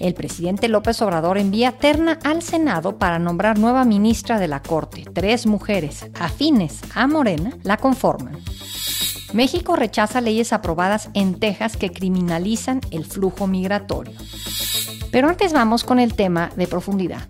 El presidente López Obrador envía terna al Senado para nombrar nueva ministra de la Corte. Tres mujeres afines a Morena la conforman. México rechaza leyes aprobadas en Texas que criminalizan el flujo migratorio. Pero antes vamos con el tema de profundidad.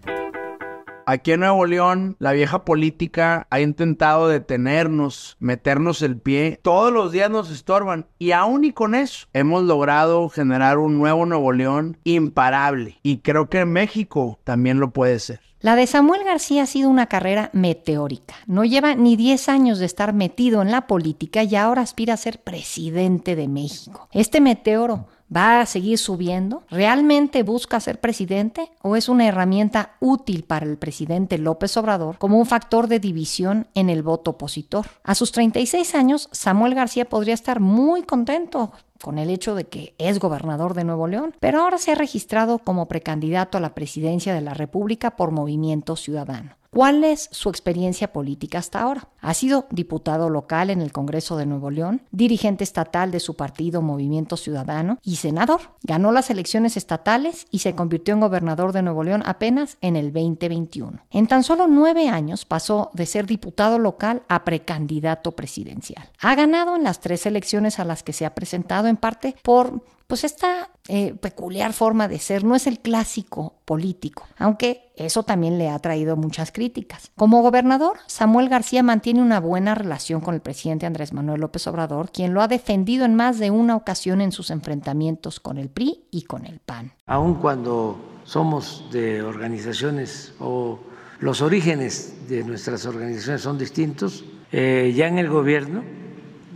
Aquí en Nuevo León, la vieja política ha intentado detenernos, meternos el pie. Todos los días nos estorban. Y aún y con eso, hemos logrado generar un nuevo Nuevo León imparable. Y creo que México también lo puede ser. La de Samuel García ha sido una carrera meteórica. No lleva ni 10 años de estar metido en la política y ahora aspira a ser presidente de México. Este meteoro ¿Va a seguir subiendo? ¿Realmente busca ser presidente o es una herramienta útil para el presidente López Obrador como un factor de división en el voto opositor? A sus 36 años, Samuel García podría estar muy contento con el hecho de que es gobernador de Nuevo León, pero ahora se ha registrado como precandidato a la presidencia de la República por Movimiento Ciudadano. ¿Cuál es su experiencia política hasta ahora? Ha sido diputado local en el Congreso de Nuevo León, dirigente estatal de su partido Movimiento Ciudadano y senador. Ganó las elecciones estatales y se convirtió en gobernador de Nuevo León apenas en el 2021. En tan solo nueve años pasó de ser diputado local a precandidato presidencial. Ha ganado en las tres elecciones a las que se ha presentado en parte por pues esta eh, peculiar forma de ser no es el clásico político, aunque eso también le ha traído muchas críticas. Como gobernador, Samuel García mantiene una buena relación con el presidente Andrés Manuel López Obrador, quien lo ha defendido en más de una ocasión en sus enfrentamientos con el PRI y con el PAN. Aun cuando somos de organizaciones o los orígenes de nuestras organizaciones son distintos, eh, ya en el gobierno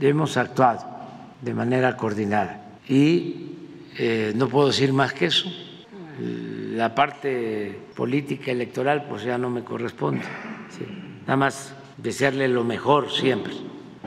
hemos actuado de manera coordinada y eh, no puedo decir más que eso. La parte política electoral pues ya no me corresponde. Nada más desearle lo mejor siempre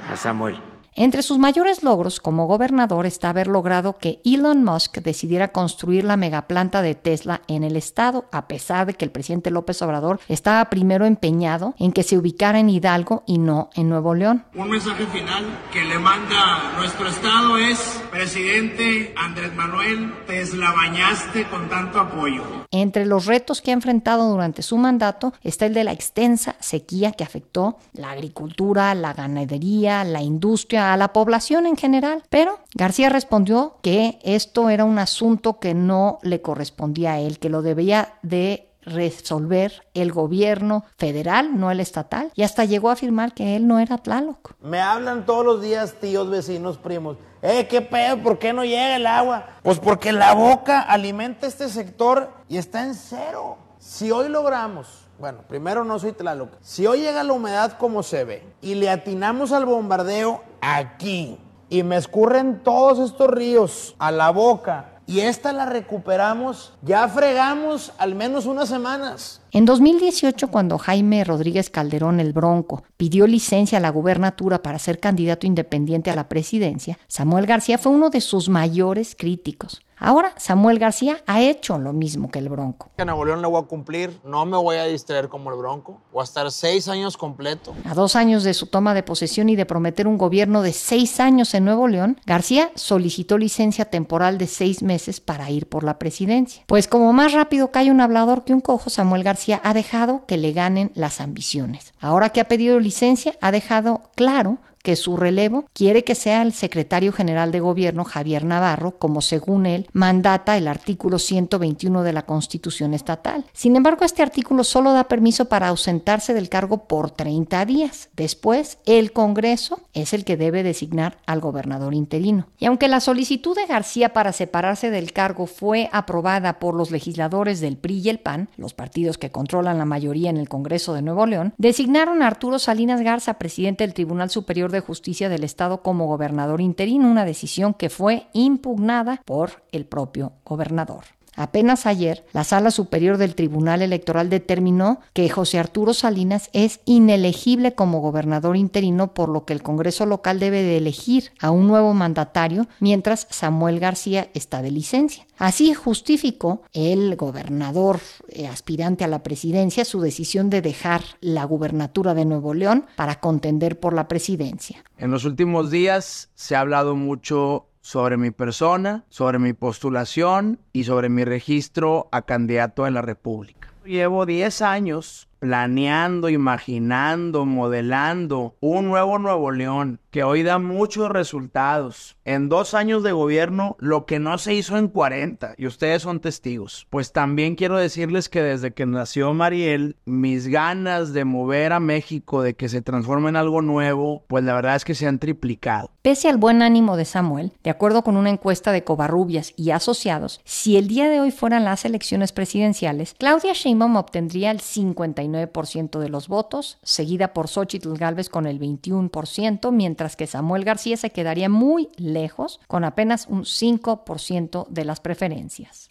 a Samuel. Entre sus mayores logros como gobernador está haber logrado que Elon Musk decidiera construir la megaplanta de Tesla en el estado, a pesar de que el presidente López Obrador estaba primero empeñado en que se ubicara en Hidalgo y no en Nuevo León. Un mensaje final que le manda nuestro estado es, presidente Andrés Manuel, Tesla bañaste con tanto apoyo. Entre los retos que ha enfrentado durante su mandato está el de la extensa sequía que afectó la agricultura, la ganadería, la industria, a la población en general. Pero García respondió que esto era un asunto que no le correspondía a él, que lo debía de resolver el gobierno federal, no el estatal, y hasta llegó a afirmar que él no era Tlaloc. Me hablan todos los días tíos, vecinos, primos. Eh, ¿qué pedo? ¿Por qué no llega el agua? Pues porque la boca alimenta este sector y está en cero. Si hoy logramos bueno, primero no soy Tlaloc. Si hoy llega la humedad como se ve y le atinamos al bombardeo aquí y me escurren todos estos ríos a la boca y esta la recuperamos, ya fregamos al menos unas semanas. En 2018, cuando Jaime Rodríguez Calderón el Bronco pidió licencia a la gubernatura para ser candidato independiente a la presidencia, Samuel García fue uno de sus mayores críticos. Ahora Samuel García ha hecho lo mismo que el Bronco. En Nuevo León le voy a cumplir, no me voy a distraer como el Bronco, voy a estar seis años completo. A dos años de su toma de posesión y de prometer un gobierno de seis años en Nuevo León, García solicitó licencia temporal de seis meses para ir por la presidencia. Pues como más rápido cae un hablador que un cojo, Samuel García ha dejado que le ganen las ambiciones. Ahora que ha pedido licencia, ha dejado claro que su relevo quiere que sea el secretario general de gobierno Javier Navarro, como según él mandata el artículo 121 de la Constitución estatal. Sin embargo, este artículo solo da permiso para ausentarse del cargo por 30 días. Después, el Congreso es el que debe designar al gobernador interino. Y aunque la solicitud de García para separarse del cargo fue aprobada por los legisladores del PRI y el PAN, los partidos que controlan la mayoría en el Congreso de Nuevo León, designaron a Arturo Salinas Garza presidente del Tribunal Superior de Justicia del Estado como gobernador interino, una decisión que fue impugnada por el propio gobernador. Apenas ayer, la Sala Superior del Tribunal Electoral determinó que José Arturo Salinas es inelegible como gobernador interino, por lo que el Congreso local debe de elegir a un nuevo mandatario mientras Samuel García está de licencia. Así justificó el gobernador eh, aspirante a la presidencia su decisión de dejar la gubernatura de Nuevo León para contender por la presidencia. En los últimos días se ha hablado mucho sobre mi persona, sobre mi postulación y sobre mi registro a candidato a la República. Llevo 10 años planeando, imaginando, modelando un nuevo Nuevo León que hoy da muchos resultados. En dos años de gobierno, lo que no se hizo en 40, y ustedes son testigos. Pues también quiero decirles que desde que nació Mariel, mis ganas de mover a México, de que se transforme en algo nuevo, pues la verdad es que se han triplicado. Pese al buen ánimo de Samuel, de acuerdo con una encuesta de Covarrubias y asociados, si el día de hoy fueran las elecciones presidenciales, Claudia Sheinbaum obtendría el 59% de los votos, seguida por Xochitl Galvez con el 21%, mientras que Samuel García se quedaría muy lejos con apenas un 5% de las preferencias.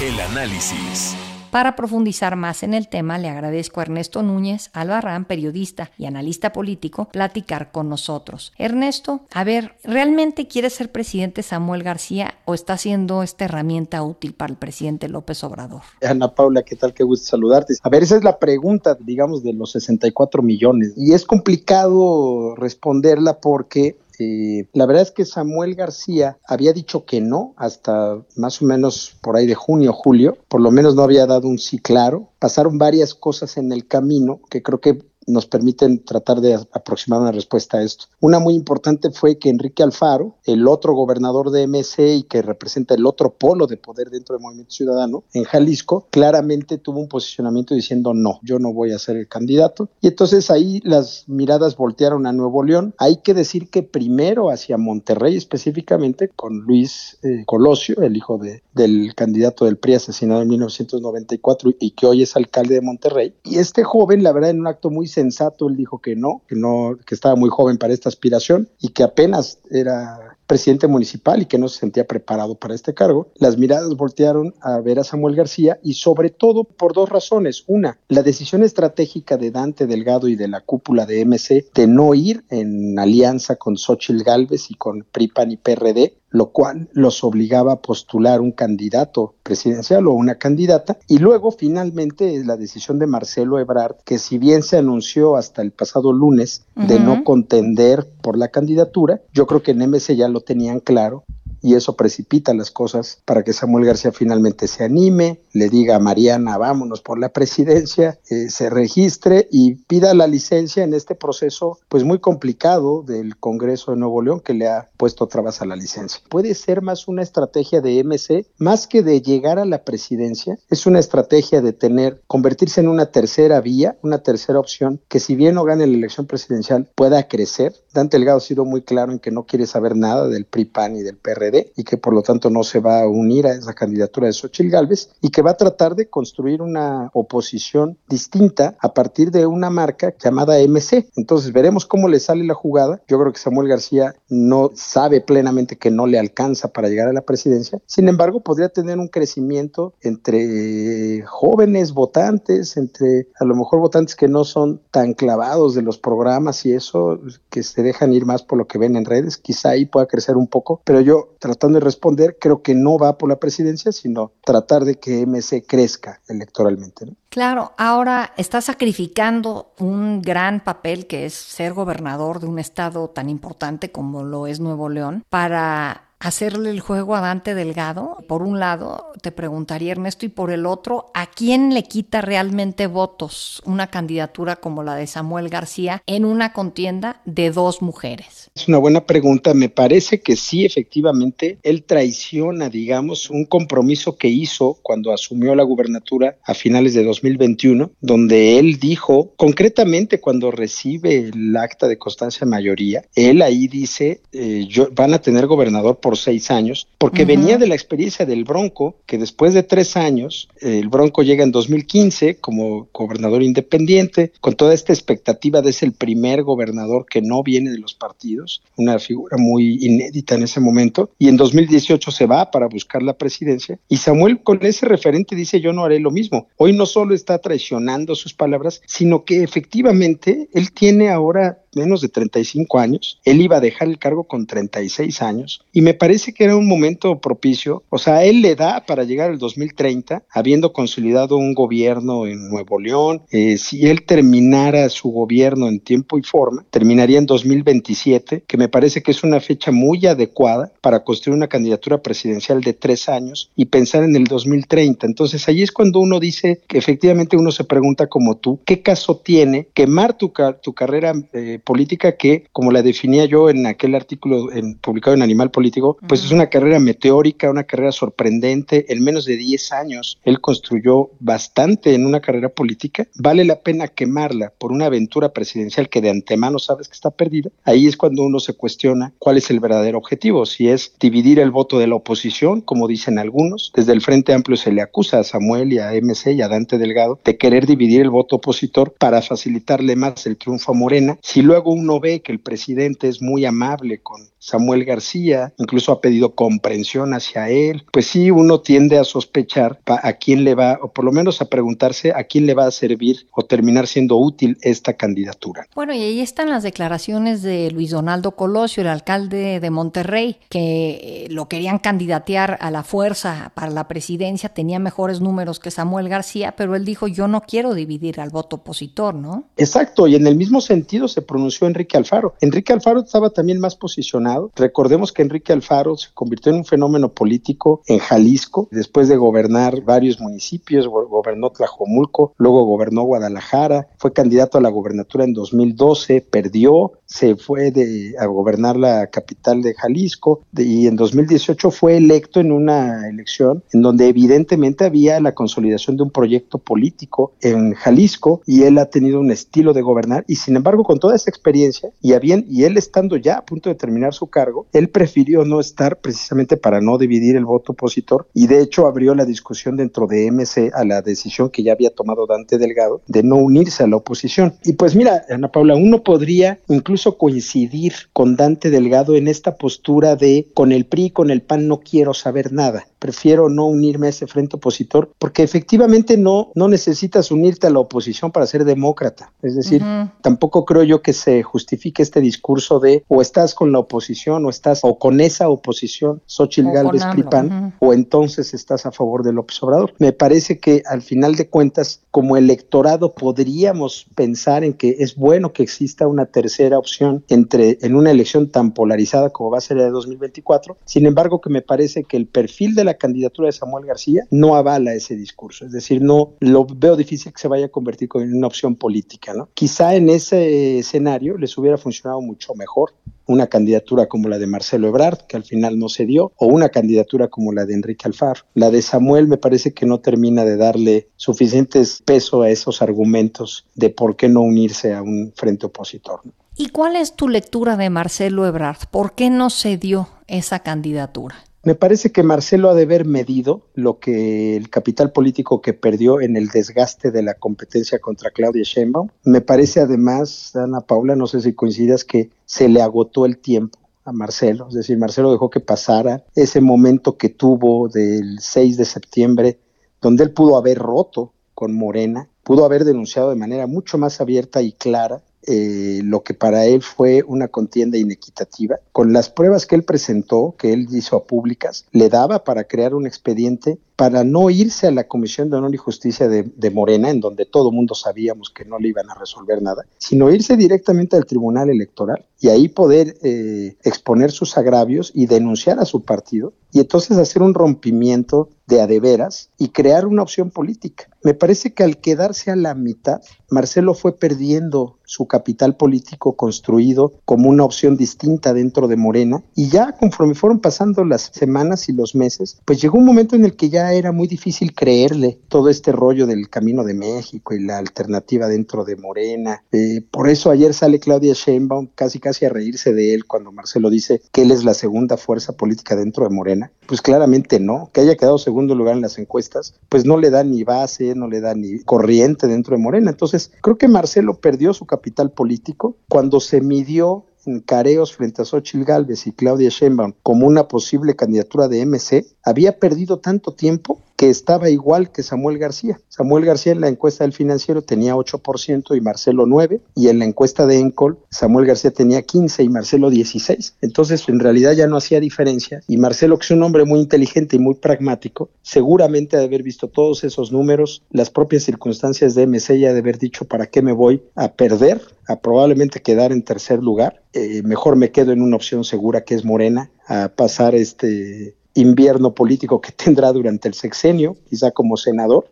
El análisis. Para profundizar más en el tema, le agradezco a Ernesto Núñez Albarrán, periodista y analista político, platicar con nosotros. Ernesto, a ver, ¿realmente quiere ser presidente Samuel García o está siendo esta herramienta útil para el presidente López Obrador? Ana Paula, ¿qué tal? Qué gusto saludarte. A ver, esa es la pregunta, digamos, de los 64 millones. Y es complicado responderla porque eh, la verdad es que Samuel García había dicho que no hasta más o menos por ahí de junio, julio, por lo menos no había dado un sí claro. Pasaron varias cosas en el camino que creo que nos permiten tratar de aproximar una respuesta a esto. Una muy importante fue que Enrique Alfaro, el otro gobernador de MC y que representa el otro polo de poder dentro del Movimiento Ciudadano en Jalisco, claramente tuvo un posicionamiento diciendo no, yo no voy a ser el candidato. Y entonces ahí las miradas voltearon a Nuevo León. Hay que decir que primero hacia Monterrey específicamente con Luis eh, Colosio, el hijo de, del candidato del PRI asesinado en 1994 y que hoy es alcalde de Monterrey. Y este joven, la verdad, en un acto muy sensato, él dijo que no, que no, que estaba muy joven para esta aspiración y que apenas era presidente municipal y que no se sentía preparado para este cargo. Las miradas voltearon a ver a Samuel García y sobre todo por dos razones. Una, la decisión estratégica de Dante Delgado y de la cúpula de MC de no ir en alianza con Xochitl Galvez y con PRIPAN y PRD lo cual los obligaba a postular un candidato presidencial o una candidata. Y luego, finalmente, la decisión de Marcelo Ebrard, que si bien se anunció hasta el pasado lunes de no contender por la candidatura, yo creo que en MC ya lo tenían claro y eso precipita las cosas para que Samuel García finalmente se anime, le diga a Mariana vámonos por la presidencia, eh, se registre y pida la licencia en este proceso pues muy complicado del Congreso de Nuevo León que le ha puesto trabas a la licencia. Puede ser más una estrategia de MC, más que de llegar a la presidencia, es una estrategia de tener, convertirse en una tercera vía, una tercera opción, que si bien no gane la elección presidencial pueda crecer. Dante Delgado ha sido muy claro en que no quiere saber nada del PRI-PAN y del PRD y que por lo tanto no se va a unir a esa candidatura de Xochitl Gálvez y que va a tratar de construir una oposición distinta a partir de una marca llamada MC. Entonces veremos cómo le sale la jugada. Yo creo que Samuel García no sabe plenamente que no le alcanza para llegar a la presidencia. Sin embargo, podría tener un crecimiento entre jóvenes votantes, entre a lo mejor votantes que no son tan clavados de los programas y eso, que se dejan ir más por lo que ven en redes. Quizá ahí pueda crecer un poco, pero yo tratando de responder, creo que no va por la presidencia, sino tratar de que MC crezca electoralmente. Claro, ahora está sacrificando un gran papel que es ser gobernador de un estado tan importante como lo es Nuevo León para hacerle el juego a Dante Delgado, por un lado, te preguntaría Ernesto, y por el otro, ¿a quién le quita realmente votos una candidatura como la de Samuel García en una contienda de dos mujeres? Es una buena pregunta. Me parece que sí, efectivamente, él traiciona, digamos, un compromiso que hizo cuando asumió la gubernatura a finales de 2021, donde él dijo, concretamente cuando recibe el acta de constancia mayoría, él ahí dice, eh, yo, van a tener gobernador por por seis años, porque venía de la experiencia del Bronco, que después de tres años, el Bronco llega en 2015 como gobernador independiente, con toda esta expectativa de ser el primer gobernador que no viene de los partidos, una figura muy inédita en ese momento, y en 2018 se va para buscar la presidencia, y Samuel con ese referente dice yo no haré lo mismo. Hoy no solo está traicionando sus palabras, sino que efectivamente él tiene ahora menos de 35 años, él iba a dejar el cargo con 36 años y me parece que era un momento propicio, o sea, él le da para llegar al 2030, habiendo consolidado un gobierno en Nuevo León, eh, si él terminara su gobierno en tiempo y forma, terminaría en 2027, que me parece que es una fecha muy adecuada para construir una candidatura presidencial de tres años y pensar en el 2030. Entonces ahí es cuando uno dice que efectivamente uno se pregunta como tú, ¿qué caso tiene quemar tu, tu carrera eh, política que, como la definía yo en aquel artículo en, publicado en Animal Político, pues es una carrera meteórica, una carrera sorprendente. En menos de 10 años él construyó bastante en una carrera política. Vale la pena quemarla por una aventura presidencial que de antemano sabes que está perdida. Ahí es cuando uno se cuestiona cuál es el verdadero objetivo, si es dividir el voto de la oposición, como dicen algunos. Desde el Frente Amplio se le acusa a Samuel y a MC y a Dante Delgado de querer dividir el voto opositor para facilitarle más el triunfo a Morena. Si lo luego uno ve que el presidente es muy amable con Samuel García, incluso ha pedido comprensión hacia él, pues sí, uno tiende a sospechar a quién le va, o por lo menos a preguntarse a quién le va a servir o terminar siendo útil esta candidatura. Bueno, y ahí están las declaraciones de Luis Donaldo Colosio, el alcalde de Monterrey, que eh, lo querían candidatear a la fuerza para la presidencia, tenía mejores números que Samuel García, pero él dijo, yo no quiero dividir al voto opositor, ¿no? Exacto, y en el mismo sentido se pronunció Enrique Alfaro. Enrique Alfaro estaba también más posicionado. Recordemos que Enrique Alfaro se convirtió en un fenómeno político en Jalisco, después de gobernar varios municipios, gobernó Tlajomulco, luego gobernó Guadalajara, fue candidato a la gobernatura en 2012, perdió, se fue a gobernar la capital de Jalisco y en 2018 fue electo en una elección en donde evidentemente había la consolidación de un proyecto político en Jalisco y él ha tenido un estilo de gobernar y sin embargo con toda esa experiencia y, bien, y él estando ya a punto de terminar su cargo, él prefirió no estar precisamente para no dividir el voto opositor y de hecho abrió la discusión dentro de MC a la decisión que ya había tomado Dante Delgado de no unirse a la oposición. Y pues mira, Ana Paula, uno podría incluso coincidir con Dante Delgado en esta postura de con el PRI, con el PAN no quiero saber nada prefiero no unirme a ese frente opositor, porque efectivamente no, no necesitas unirte a la oposición para ser demócrata. Es decir, tampoco creo yo que se justifique este discurso de o estás con la oposición o estás o con esa oposición, Xochitl Galvez Pripan, o entonces estás a favor del López Obrador. Me parece que al final de cuentas, como electorado, podríamos pensar en que es bueno que exista una tercera opción entre en una elección tan polarizada como va a ser la de 2024. Sin embargo, que me parece que el perfil de la candidatura de Samuel García no avala ese discurso, es decir, no lo veo difícil que se vaya a convertir en una opción política, ¿no? Quizá en ese escenario les hubiera funcionado mucho mejor una candidatura como la de Marcelo Ebrard, que al final no se dio, o una candidatura como la de Enrique Alfaro. La de Samuel me parece que no termina de darle suficientes peso a esos argumentos de por qué no unirse a un frente opositor. ¿Y cuál es tu lectura de Marcelo Ebrard? ¿Por qué no se dio esa candidatura? Me parece que Marcelo ha de haber medido lo que el capital político que perdió en el desgaste de la competencia contra Claudia Sheinbaum. Me parece además, Ana Paula, no sé si coincidas, que se le agotó el tiempo a Marcelo, es decir, Marcelo dejó que pasara ese momento que tuvo del 6 de septiembre, donde él pudo haber roto con Morena, pudo haber denunciado de manera mucho más abierta y clara eh, lo que para él fue una contienda inequitativa. Con las pruebas que él presentó, que él hizo a públicas, le daba para crear un expediente para no irse a la Comisión de Honor y Justicia de, Morena, en donde todo mundo sabíamos que no le iban a resolver nada, sino irse directamente al Tribunal Electoral y ahí poder eh, exponer sus agravios y denunciar a su partido y entonces hacer un rompimiento de adeveras y crear una opción política. Me parece que al quedarse a la mitad, Marcelo fue perdiendo su capital político construido como una opción distinta dentro de Morena y ya conforme fueron pasando las semanas y los meses, pues llegó un momento en el que ya era muy difícil creerle todo este rollo del camino de México y la alternativa dentro de Morena. Eh, por eso ayer sale Claudia Sheinbaum casi casi a reírse de él cuando Marcelo dice que él es la segunda fuerza política dentro de Morena. Pues claramente no, que haya quedado segundo lugar en las encuestas, pues no le da ni base, no le da ni corriente dentro de Morena. Entonces, creo que Marcelo perdió su capital político cuando se midió careos frente a Xochitl Gálvez y Claudia Sheinbaum como una posible candidatura de MC, había perdido tanto tiempo que estaba igual que Samuel García. Samuel García en la encuesta del financiero tenía 8% y Marcelo 9%, y en la encuesta de Encol Samuel García tenía 15% y Marcelo 16%. Entonces en realidad ya no hacía diferencia y Marcelo, que es un hombre muy inteligente y muy pragmático, seguramente de haber visto todos esos números, las propias circunstancias de MC ya de haber dicho para qué me voy a perder, a probablemente quedar en tercer lugar, eh, mejor me quedo en una opción segura que es Morena, a pasar este invierno político que tendrá durante el sexenio, quizá como senador,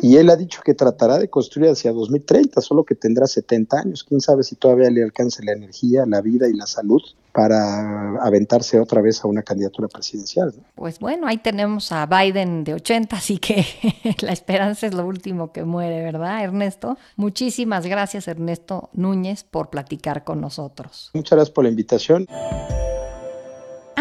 y él ha dicho que tratará de construir hacia 2030, solo que tendrá 70 años, quién sabe si todavía le alcance la energía, la vida y la salud para aventarse otra vez a una candidatura presidencial. Pues bueno, ahí tenemos a Biden de 80, así que la esperanza es lo último que muere, ¿verdad, Ernesto? Muchísimas gracias, Ernesto Núñez, por platicar con nosotros. Muchas gracias por la invitación.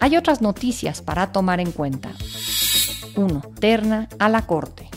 Hay otras noticias para tomar en cuenta. 1. Terna a la Corte.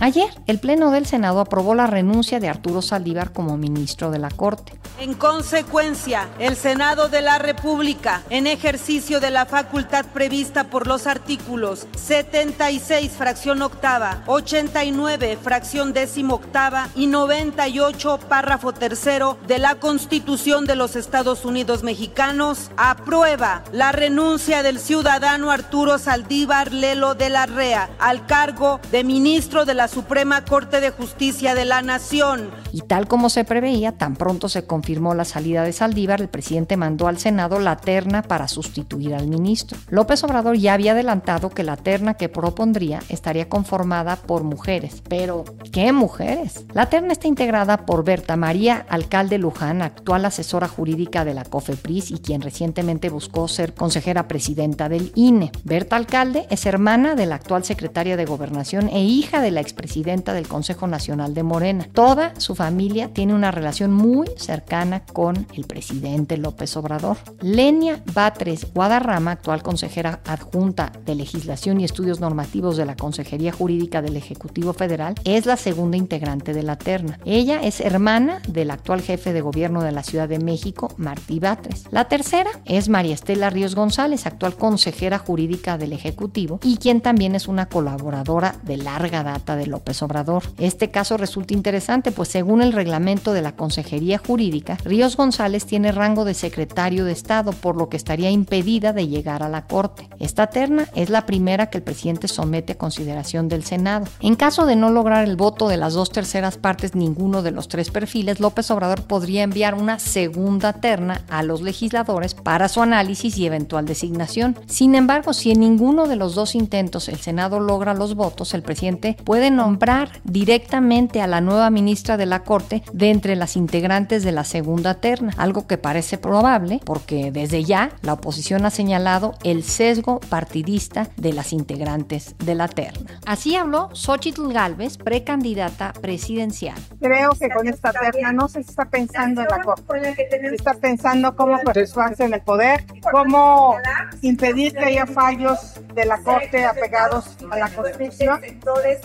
Ayer, el Pleno del Senado aprobó la renuncia de Arturo Saldívar como ministro de la Corte. En consecuencia, el Senado de la República, en ejercicio de la facultad prevista por los artículos 76, fracción octava, 89, fracción décimo octava y 98, párrafo tercero de la Constitución de los Estados Unidos mexicanos, aprueba la renuncia del ciudadano Arturo Saldívar Lelo de la REA al cargo de ministro de la Suprema Corte de Justicia de la Nación. Y tal como se preveía, tan pronto se confirmó la salida de Saldívar, el presidente mandó al Senado la terna para sustituir al ministro. López Obrador ya había adelantado que la terna que propondría estaría conformada por mujeres. Pero, ¿qué mujeres? La terna está integrada por Berta María Alcalde Luján, actual asesora jurídica de la COFEPRIS y quien recientemente buscó ser consejera presidenta del INE. Berta Alcalde es hermana de la actual secretaria de Gobernación e hija de la expresidenta del Consejo Nacional de Morena. Toda su familia tiene una relación muy cercana con el presidente López Obrador. Lenia Batres Guadarrama, actual consejera adjunta de Legislación y Estudios Normativos de la Consejería Jurídica del Ejecutivo Federal, es la segunda integrante de la terna. Ella es hermana del actual jefe de gobierno de la Ciudad de México, Martí Batres. La tercera es María Estela Ríos González, actual consejera jurídica del Ejecutivo y quien también es una colaboradora de larga data de López Obrador. Este caso resulta interesante, pues según el reglamento de la Consejería Jurídica, Ríos González tiene rango de secretario de Estado, por lo que estaría impedida de llegar a la Corte. Esta terna es la primera que el presidente somete a consideración del Senado. En caso de no lograr el voto de las dos terceras partes ninguno de los tres perfiles, López Obrador podría enviar una segunda terna a los legisladores para su análisis y eventual designación. Sin embargo, si en ninguno de los dos intentos el Senado logra los votos, el presidente puede nombrar directamente a la nueva ministra de la Corte de entre las integrantes de la segunda terna, algo que parece probable porque desde ya la oposición ha señalado el sesgo partidista de las integrantes de la terna. Así habló Xochitl Galvez, precandidata presidencial. Creo que con esta terna no se está pensando en la Corte, se está pensando cómo perpetuarse en el poder, cómo impedir que haya fallos de la Corte apegados a la Constitución,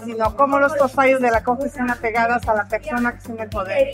sino cómo los fallos de la Corte están apegados a la persona que está en el poder.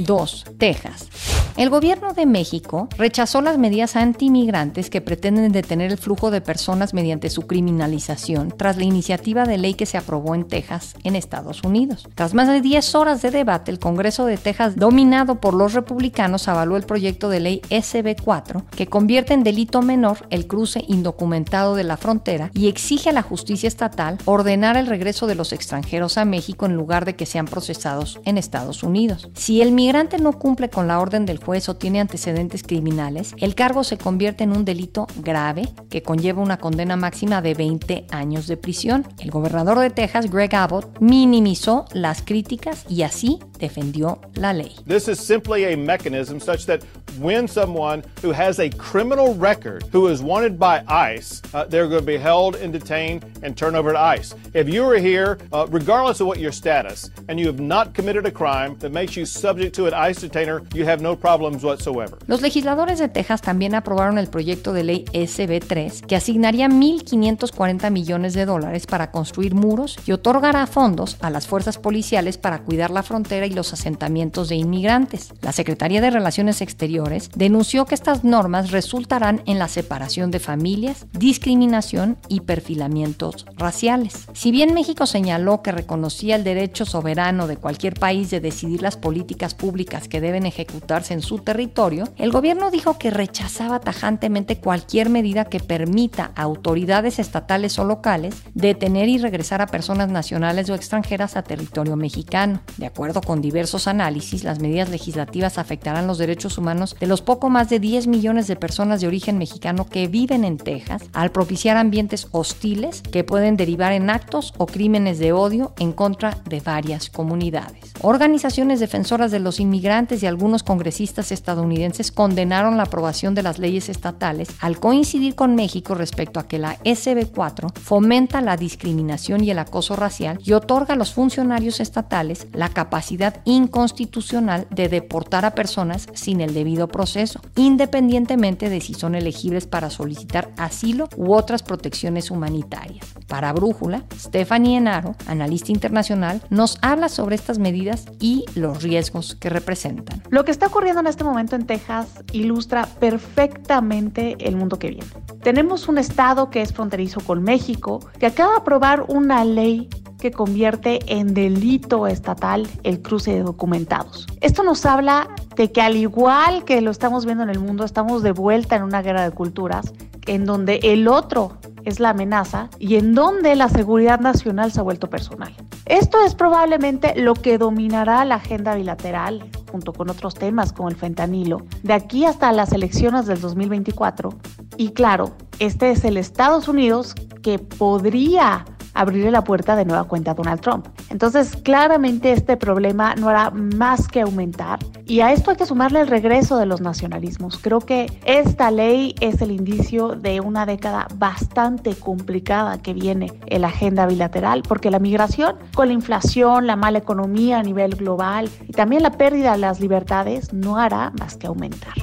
2. Texas. El gobierno de México rechazó las medidas antimigrantes que pretenden detener el flujo de personas mediante su criminalización tras la iniciativa de ley que se aprobó en Texas, en Estados Unidos. Tras más de 10 horas de debate, el Congreso de Texas, dominado por los republicanos, avaló el proyecto de ley SB4 que convierte en delito menor el cruce indocumentado de la frontera y exige a la justicia estatal ordenar el regreso de los extranjeros a México en lugar de que sean procesados en Estados Unidos. Si el migrante no cumple con la orden del juez, o tiene antecedentes criminales, el cargo se convierte en un delito grave que conlleva una condena máxima de 20 años de prisión. El gobernador de Texas, Greg Abbott, minimizó las críticas y así defendió la ley. This is simply a mechanism such that when someone who has a criminal record who is wanted by ICE, uh, they're going to be held and detained and turned over to ICE. If you are here, uh, regardless of what your status, and you have not committed a crime that makes you subject to an ICE detainer, you have no problems whatsoever. Los legisladores de Texas también aprobaron el proyecto de ley SB3 que asignaría 1.540 millones de dólares para construir muros y otorgará fondos a las fuerzas policiales para cuidar la frontera y los asentamientos de inmigrantes. La Secretaría de Relaciones Exteriores denunció que estas normas resultarán en la separación de familias, discriminación y perfilamientos raciales. Si bien México señaló que reconocía el derecho soberano de cualquier país de decidir las políticas públicas que deben ejecutarse en su territorio, el gobierno dijo que rechazaba tajantemente cualquier medida que permita a autoridades estatales o locales detener y regresar a personas nacionales o extranjeras a territorio mexicano. De acuerdo con diversos análisis, las medidas legislativas afectarán los derechos humanos de los poco más de 10 millones de personas de origen mexicano que viven en Texas al propiciar ambientes hostiles que pueden derivar en actos o crímenes de odio en contra de varias comunidades. Organizaciones defensoras de los inmigrantes y algunos congresistas estadounidenses condenaron la aprobación de las leyes estatales al coincidir con México respecto a que la SB4 fomenta la discriminación y el acoso racial y otorga a los funcionarios estatales la capacidad inconstitucional de deportar a personas sin el debido proceso, independientemente de si son elegibles para solicitar asilo u otras protecciones humanitarias. Para Brújula, Stephanie Enaro, analista internacional, nos habla sobre estas medidas y los riesgos que representan. Lo que está ocurriendo en este momento en Texas ilustra perfectamente el mundo que viene. Tenemos un estado que es fronterizo con México, que acaba de aprobar una ley que convierte en delito estatal el cruce de documentados. Esto nos habla de que al igual que lo estamos viendo en el mundo, estamos de vuelta en una guerra de culturas, en donde el otro es la amenaza y en donde la seguridad nacional se ha vuelto personal. Esto es probablemente lo que dominará la agenda bilateral junto con otros temas como el fentanilo, de aquí hasta las elecciones del 2024. Y claro, este es el Estados Unidos que podría abrirle la puerta de nueva cuenta a Donald Trump. Entonces, claramente este problema no hará más que aumentar y a esto hay que sumarle el regreso de los nacionalismos. Creo que esta ley es el indicio de una década bastante complicada que viene en la agenda bilateral, porque la migración con la inflación, la mala economía a nivel global y también la pérdida de las libertades no hará más que aumentar.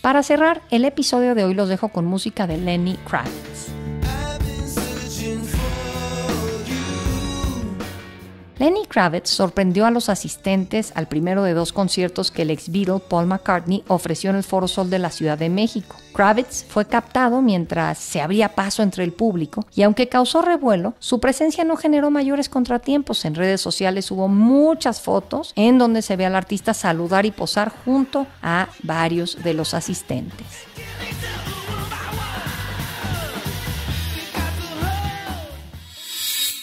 Para cerrar el episodio de hoy los dejo con música de Lenny Kravitz. Lenny Kravitz sorprendió a los asistentes al primero de dos conciertos que el ex Beatle Paul McCartney ofreció en el Foro Sol de la Ciudad de México. Kravitz fue captado mientras se abría paso entre el público y aunque causó revuelo, su presencia no generó mayores contratiempos. En redes sociales hubo muchas fotos en donde se ve al artista saludar y posar junto a varios de los asistentes.